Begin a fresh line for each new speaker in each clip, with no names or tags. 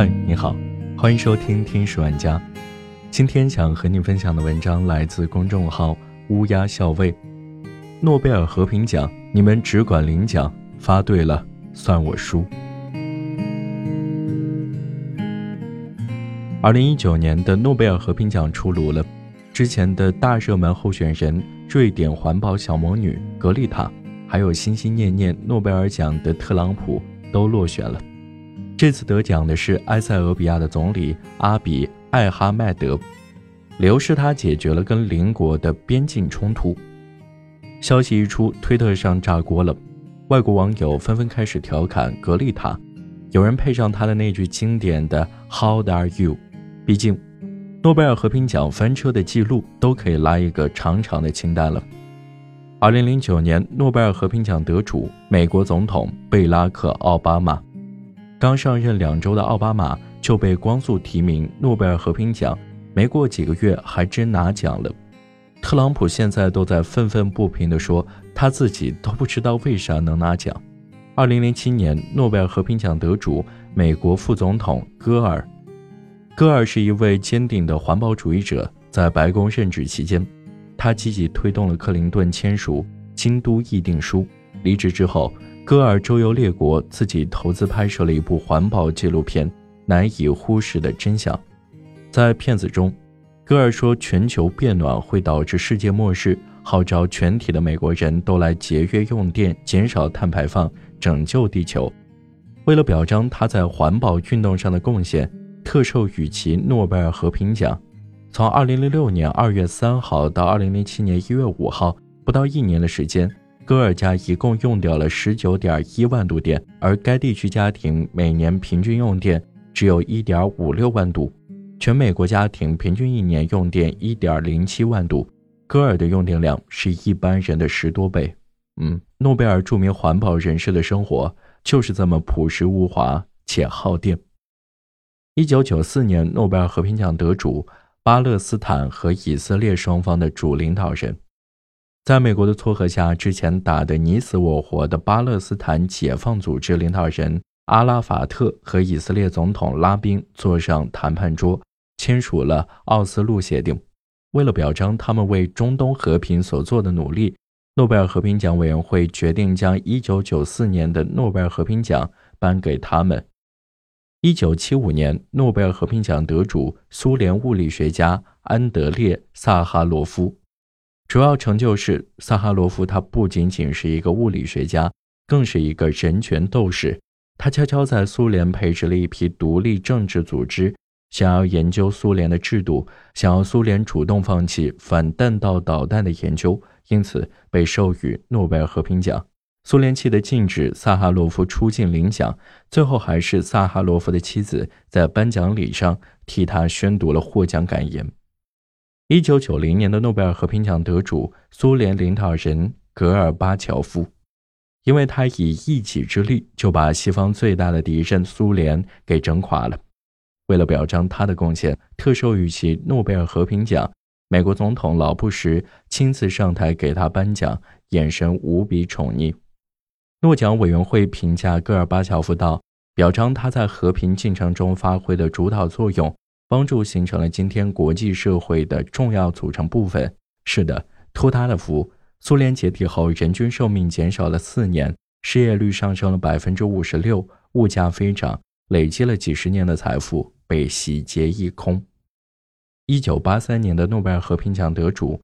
嗨，你好，欢迎收听《听史玩家》。今天想和你分享的文章来自公众号“乌鸦校尉”。诺贝尔和平奖，你们只管领奖，发对了算我输。二零一九年的诺贝尔和平奖出炉了，之前的大热门候选人瑞典环保小魔女格丽塔，还有心心念念诺贝尔奖的特朗普都落选了。这次得奖的是埃塞俄比亚的总理阿比艾哈迈德，理由是他解决了跟邻国的边境冲突。消息一出，推特上炸锅了，外国网友纷纷开始调侃格丽塔，有人配上他的那句经典的 “How are you”。毕竟，诺贝尔和平奖翻车的记录都可以拉一个长长的清单了。二零零九年，诺贝尔和平奖得主美国总统贝拉克·奥巴马，刚上任两周的奥巴马就被光速提名诺贝尔和平奖，没过几个月还真拿奖了。特朗普现在都在愤愤不平地说，他自己都不知道为啥能拿奖。二零零七年，诺贝尔和平奖得主美国副总统戈尔。戈尔是一位坚定的环保主义者，在白宫任职期间，他积极推动了克林顿签署《京都议定书》。离职之后，戈尔周游列国，自己投资拍摄了一部环保纪录片《难以忽视的真相》。在片子中，戈尔说全球变暖会导致世界末日，号召全体的美国人都来节约用电、减少碳排放，拯救地球。为了表彰他在环保运动上的贡献。特授予其诺贝尔和平奖。从2006年2月3号到2007年1月5号，不到一年的时间，戈尔家一共用掉了19.1万度电，而该地区家庭每年平均用电只有一点五六万度，全美国家庭平均一年用电一点零七万度。戈尔的用电量是一般人的十多倍。嗯，诺贝尔著名环保人士的生活就是这么朴实无华且耗电。一九九四年，诺贝尔和平奖得主巴勒斯坦和以色列双方的主领导人，在美国的撮合下，之前打得你死我活的巴勒斯坦解放组织领导人阿拉法特和以色列总统拉宾坐上谈判桌，签署了奥斯陆协定。为了表彰他们为中东和平所做的努力，诺贝尔和平奖委员会决定将一九九四年的诺贝尔和平奖颁给他们。一九七五年，诺贝尔和平奖得主苏联物理学家安德烈·萨哈罗夫，主要成就是萨哈罗夫他不仅仅是一个物理学家，更是一个人权斗士。他悄悄在苏联培植了一批独立政治组织，想要研究苏联的制度，想要苏联主动放弃反弹道导弹的研究，因此被授予诺贝尔和平奖。苏联气得禁止萨哈罗夫出境领奖，最后还是萨哈罗夫的妻子在颁奖礼上替他宣读了获奖感言。一九九零年的诺贝尔和平奖得主苏联领导人戈尔巴乔夫，因为他以一己之力就把西方最大的敌人苏联给整垮了。为了表彰他的贡献，特授予其诺贝尔和平奖。美国总统老布什亲自上台给他颁奖，眼神无比宠溺。诺奖委员会评价戈尔巴乔夫道：“表彰他在和平进程中发挥的主导作用，帮助形成了今天国际社会的重要组成部分。”是的，托他的福，苏联解体后，人均寿命减少了四年，失业率上升了百分之五十六，物价飞涨，累积了几十年的财富被洗劫一空。一九八三年的诺贝尔和平奖得主，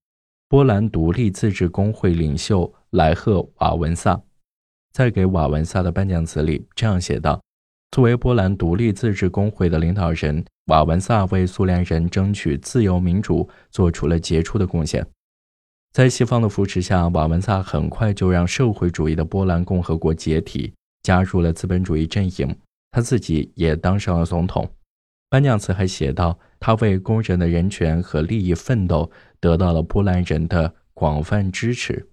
波兰独立自治工会领袖莱赫瓦文萨。在给瓦文萨的颁奖词里，这样写道：“作为波兰独立自治工会的领导人，瓦文萨为苏联人争取自由民主做出了杰出的贡献。在西方的扶持下，瓦文萨很快就让社会主义的波兰共和国解体，加入了资本主义阵营。他自己也当上了总统。”颁奖词还写道：“他为工人的人权和利益奋斗，得到了波兰人的广泛支持。”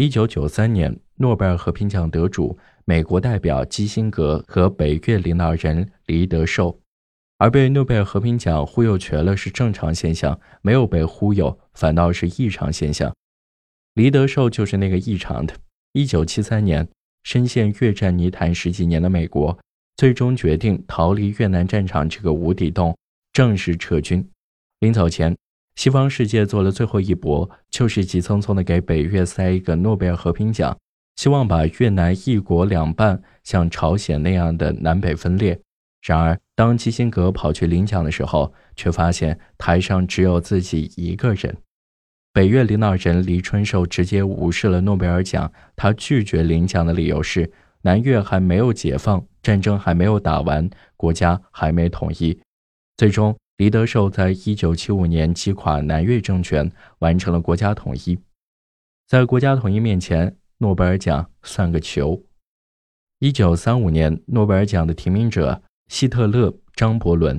一九九三年，诺贝尔和平奖得主美国代表基辛格和北越领导人黎德寿，而被诺贝尔和平奖忽悠瘸了是正常现象，没有被忽悠反倒是异常现象。黎德寿就是那个异常的。一九七三年，深陷越战泥潭十几年的美国，最终决定逃离越南战场这个无底洞，正式撤军。临走前，西方世界做了最后一搏，就是急匆匆的给北越塞一个诺贝尔和平奖，希望把越南一国两半，像朝鲜那样的南北分裂。然而，当基辛格跑去领奖的时候，却发现台上只有自己一个人。北越领导人黎春寿直接无视了诺贝尔奖，他拒绝领奖的理由是南越还没有解放，战争还没有打完，国家还没统一。最终。黎德寿在一九七五年击垮南越政权，完成了国家统一。在国家统一面前，诺贝尔奖算个球。一九三五年，诺贝尔奖的提名者希特勒、张伯伦。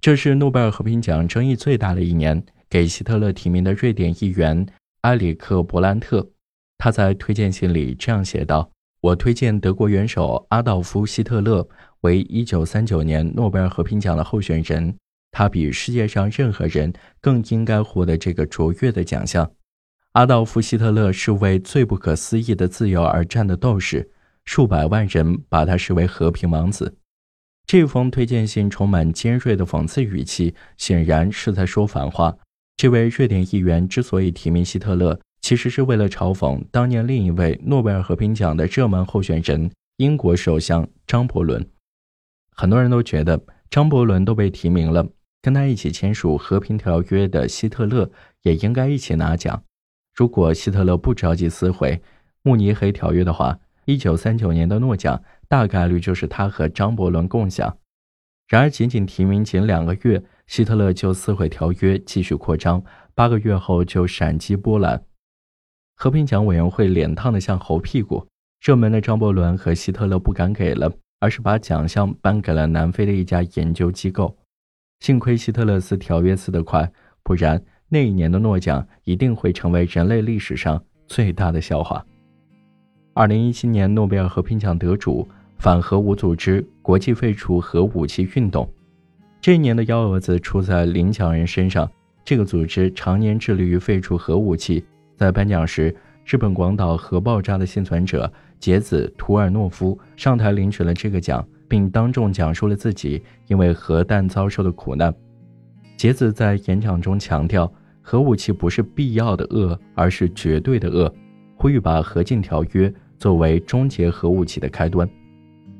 这是诺贝尔和平奖争议最大的一年。给希特勒提名的瑞典议员埃里克·伯兰特，他在推荐信里这样写道：“我推荐德国元首阿道夫·希特勒。”为一九三九年诺贝尔和平奖的候选人，他比世界上任何人更应该获得这个卓越的奖项。阿道夫·希特勒是为最不可思议的自由而战的斗士，数百万人把他视为和平王子。这封推荐信充满尖锐的讽刺语气，显然是在说反话。这位瑞典议员之所以提名希特勒，其实是为了嘲讽当年另一位诺贝尔和平奖的热门候选人——英国首相张伯伦。很多人都觉得张伯伦都被提名了，跟他一起签署和平条约的希特勒也应该一起拿奖。如果希特勒不着急撕毁慕尼黑条约的话，一九三九年的诺奖大概率就是他和张伯伦共享。然而，仅仅提名仅两个月，希特勒就撕毁条约，继续扩张，八个月后就闪击波兰。和平奖委员会脸烫的像猴屁股，热门的张伯伦和希特勒不敢给了。而是把奖项颁给了南非的一家研究机构。幸亏希特勒斯条约撕得快，不然那一年的诺奖一定会成为人类历史上最大的笑话。二零一七年诺贝尔和平奖得主反核武组织国际废除核武器运动，这一年的幺蛾子出在领奖人身上。这个组织常年致力于废除核武器，在颁奖时，日本广岛核爆炸的幸存者。杰子图尔诺夫上台领取了这个奖，并当众讲述了自己因为核弹遭受的苦难。杰子在演讲中强调，核武器不是必要的恶，而是绝对的恶，呼吁把核禁条约作为终结核武器的开端。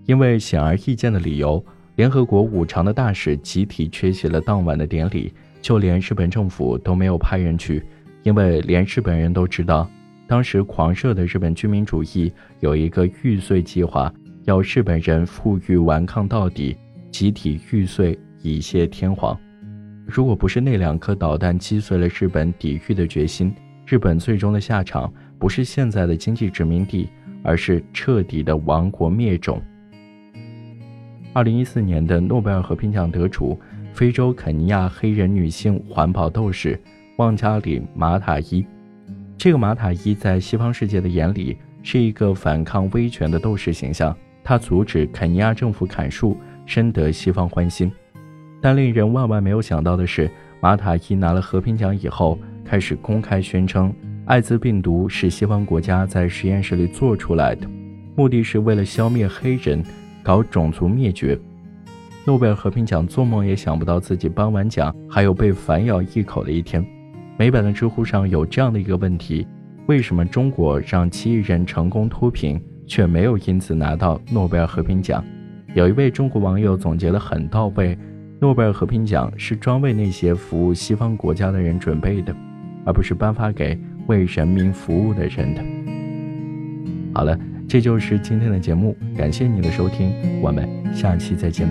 因为显而易见的理由，联合国五常的大使集体缺席了当晚的典礼，就连日本政府都没有派人去，因为连日本人都知道。当时狂热的日本居民主义有一个玉碎计划，要日本人负隅顽抗到底，集体玉碎以谢天皇。如果不是那两颗导弹击碎了日本抵御的决心，日本最终的下场不是现在的经济殖民地，而是彻底的亡国灭种。二零一四年的诺贝尔和平奖得主，非洲肯尼亚黑人女性环保斗士旺加里马塔伊。这个马塔伊在西方世界的眼里是一个反抗威权的斗士形象，他阻止肯尼亚政府砍树，深得西方欢心。但令人万万没有想到的是，马塔伊拿了和平奖以后，开始公开宣称艾滋病毒是西方国家在实验室里做出来的，目的是为了消灭黑人，搞种族灭绝。诺贝尔和平奖做梦也想不到自己颁完奖还有被反咬一口的一天。美版的知乎上有这样的一个问题：为什么中国让七亿人成功脱贫，却没有因此拿到诺贝尔和平奖？有一位中国网友总结得很到位：诺贝尔和平奖是专为那些服务西方国家的人准备的，而不是颁发给为人民服务的人的。好了，这就是今天的节目，感谢你的收听，我们下期再见。